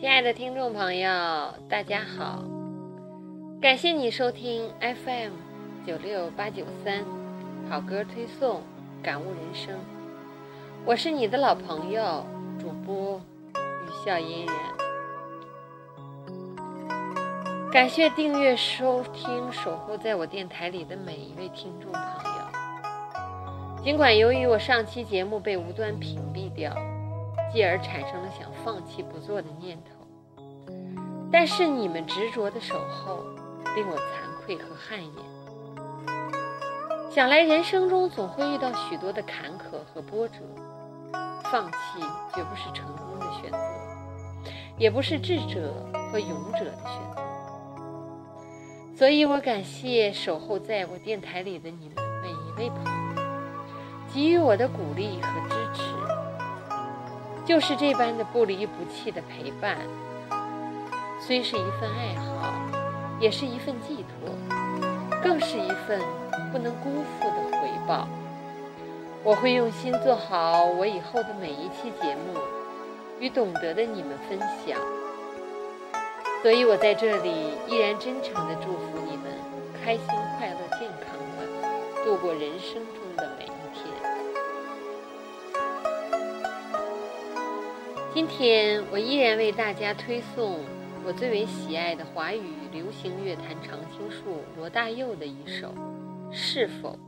亲爱的听众朋友，大家好！感谢你收听 FM 九六八九三好歌推送，感悟人生。我是你的老朋友主播雨笑嫣然。感谢订阅收听、守候在我电台里的每一位听众朋友。尽管由于我上期节目被无端屏蔽掉。继而产生了想放弃不做的念头，但是你们执着的守候令我惭愧和汗颜。想来人生中总会遇到许多的坎坷和波折，放弃绝不是成功的选择，也不是智者和勇者的选择。所以我感谢守候在我电台里的你们每一位朋友，给予我的鼓励和支持。就是这般的不离不弃的陪伴，虽是一份爱好，也是一份寄托，更是一份不能辜负的回报。我会用心做好我以后的每一期节目，与懂得的你们分享。所以我在这里依然真诚地祝福你们开心、快乐、健康的度过人生中的每一天。今天我依然为大家推送我最为喜爱的华语流行乐坛常青树罗大佑的一首《是否》。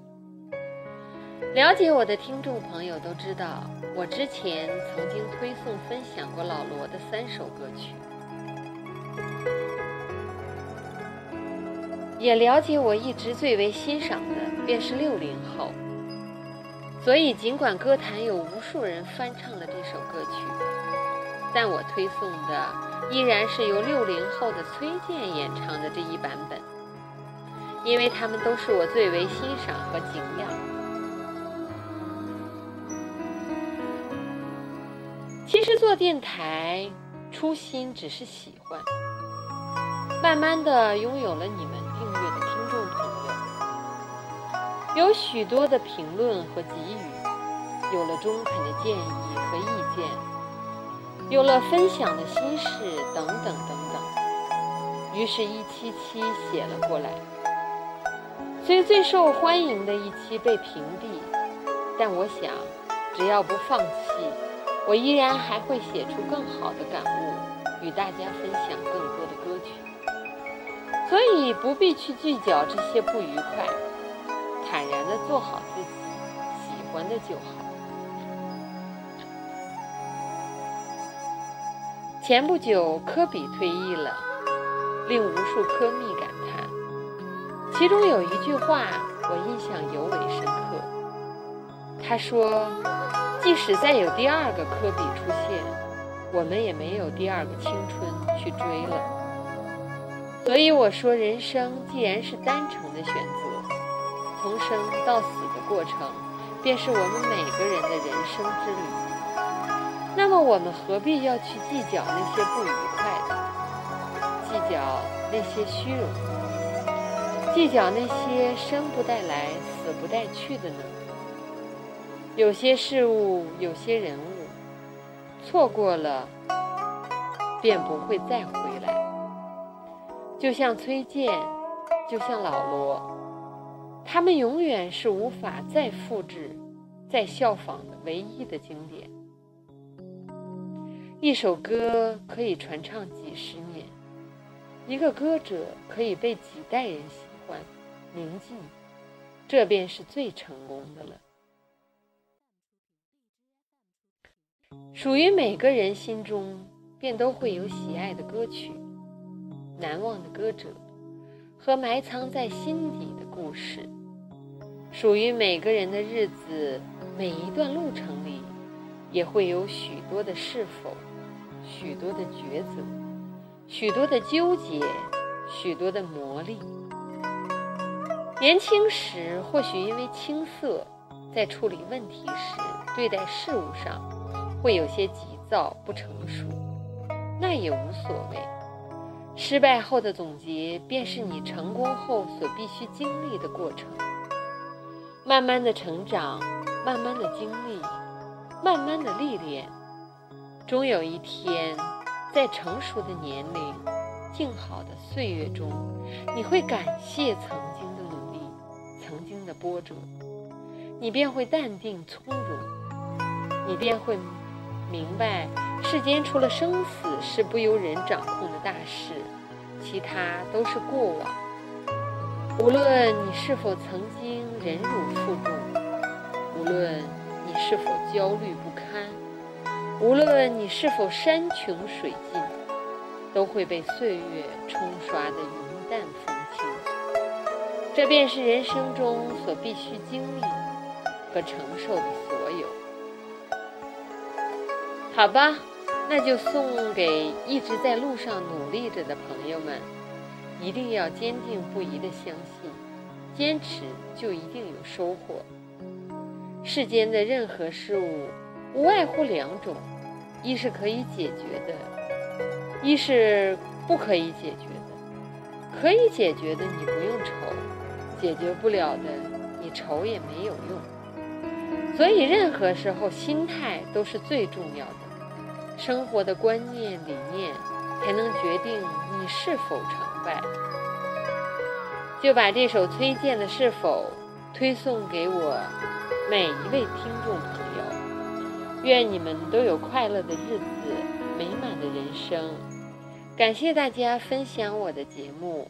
了解我的听众朋友都知道，我之前曾经推送分享过老罗的三首歌曲，也了解我一直最为欣赏的便是六零后。所以，尽管歌坛有无数人翻唱了这首歌曲。但我推送的依然是由六零后的崔健演唱的这一版本，因为他们都是我最为欣赏和敬仰。其实做电台初心只是喜欢，慢慢的拥有了你们订阅的听众朋友，有许多的评论和给予，有了中肯的建议和意见。有了分享的心事，等等等等，于是，一期期写了过来。虽最受欢迎的一期被屏蔽，但我想，只要不放弃，我依然还会写出更好的感悟，与大家分享更多的歌曲。所以，不必去计较这些不愉快，坦然的做好自己，喜欢的就好。前不久，科比退役了，令无数科迷感叹。其中有一句话，我印象尤为深刻。他说：“即使再有第二个科比出现，我们也没有第二个青春去追了。”所以我说，人生既然是单程的选择，从生到死的过程，便是我们每个人的人生之旅。那么我们何必要去计较那些不愉快的，计较那些虚荣，计较那些生不带来、死不带去的呢？有些事物，有些人物，错过了便不会再回来。就像崔健，就像老罗，他们永远是无法再复制、再效仿的唯一的经典。一首歌可以传唱几十年，一个歌者可以被几代人喜欢、铭记，这便是最成功的了。属于每个人心中，便都会有喜爱的歌曲、难忘的歌者和埋藏在心底的故事。属于每个人的日子，每一段路程里，也会有许多的是否。许多的抉择，许多的纠结，许多的磨砺。年轻时或许因为青涩，在处理问题时、对待事物上会有些急躁不成熟，那也无所谓。失败后的总结，便是你成功后所必须经历的过程。慢慢的成长，慢慢的经历，慢慢的历练。终有一天，在成熟的年龄、静好的岁月中，你会感谢曾经的努力、曾经的波折，你便会淡定从容，你便会明白，世间除了生死是不由人掌控的大事，其他都是过往。无论你是否曾经忍辱负重，无论你是否焦虑不堪，无论你是否山穷水尽，都会被岁月冲刷得云淡风轻。这便是人生中所必须经历和承受的所有。好吧，那就送给一直在路上努力着的朋友们。一定要坚定不移地相信，坚持就一定有收获。世间的任何事物，无外乎两种：一是可以解决的，一是不可以解决的。可以解决的你不用愁，解决不了的你愁也没有用。所以，任何时候心态都是最重要的。生活的观念理念，才能决定你是否成败。就把这首崔健的《是否》推送给我每一位听众朋友，愿你们都有快乐的日子，美满的人生。感谢大家分享我的节目。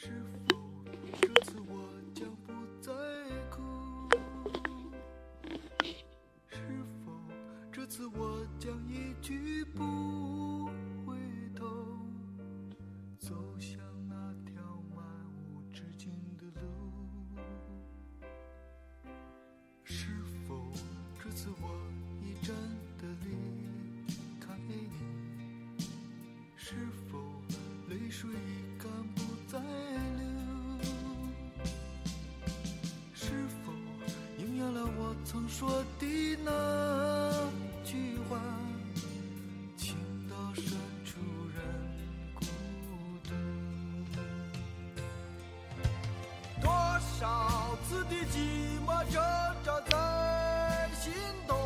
是否这次我将不再哭？是否这次我将一去不回头，走向那条漫无止境的路？是否这次我已真的离开你？是否泪水的那句话？情到深处人孤独。多少次的寂寞挣扎在心头，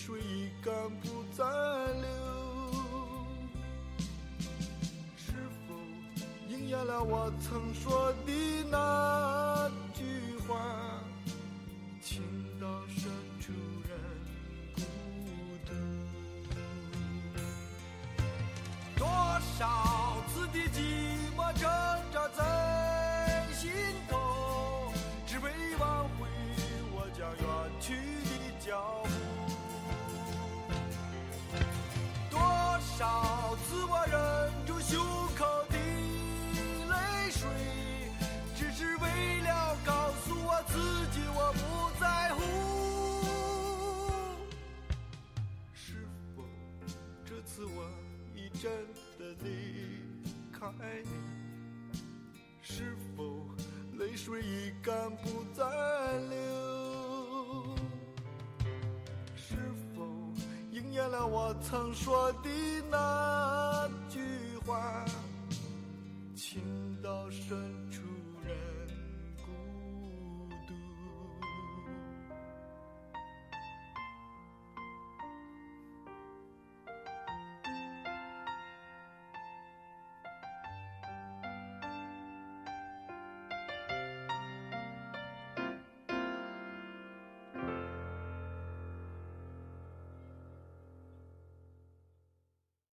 水已干不再流？是否应验了我曾说的那句话，情到深处人孤独。多少次的寂寞挣扎在心头，只为挽回我将远去多少次我忍住胸口的泪水，只是为了告诉我。自己我不在乎，是否这次我已真的离开你？是否泪水已干不再我曾说的那句话？情到深处。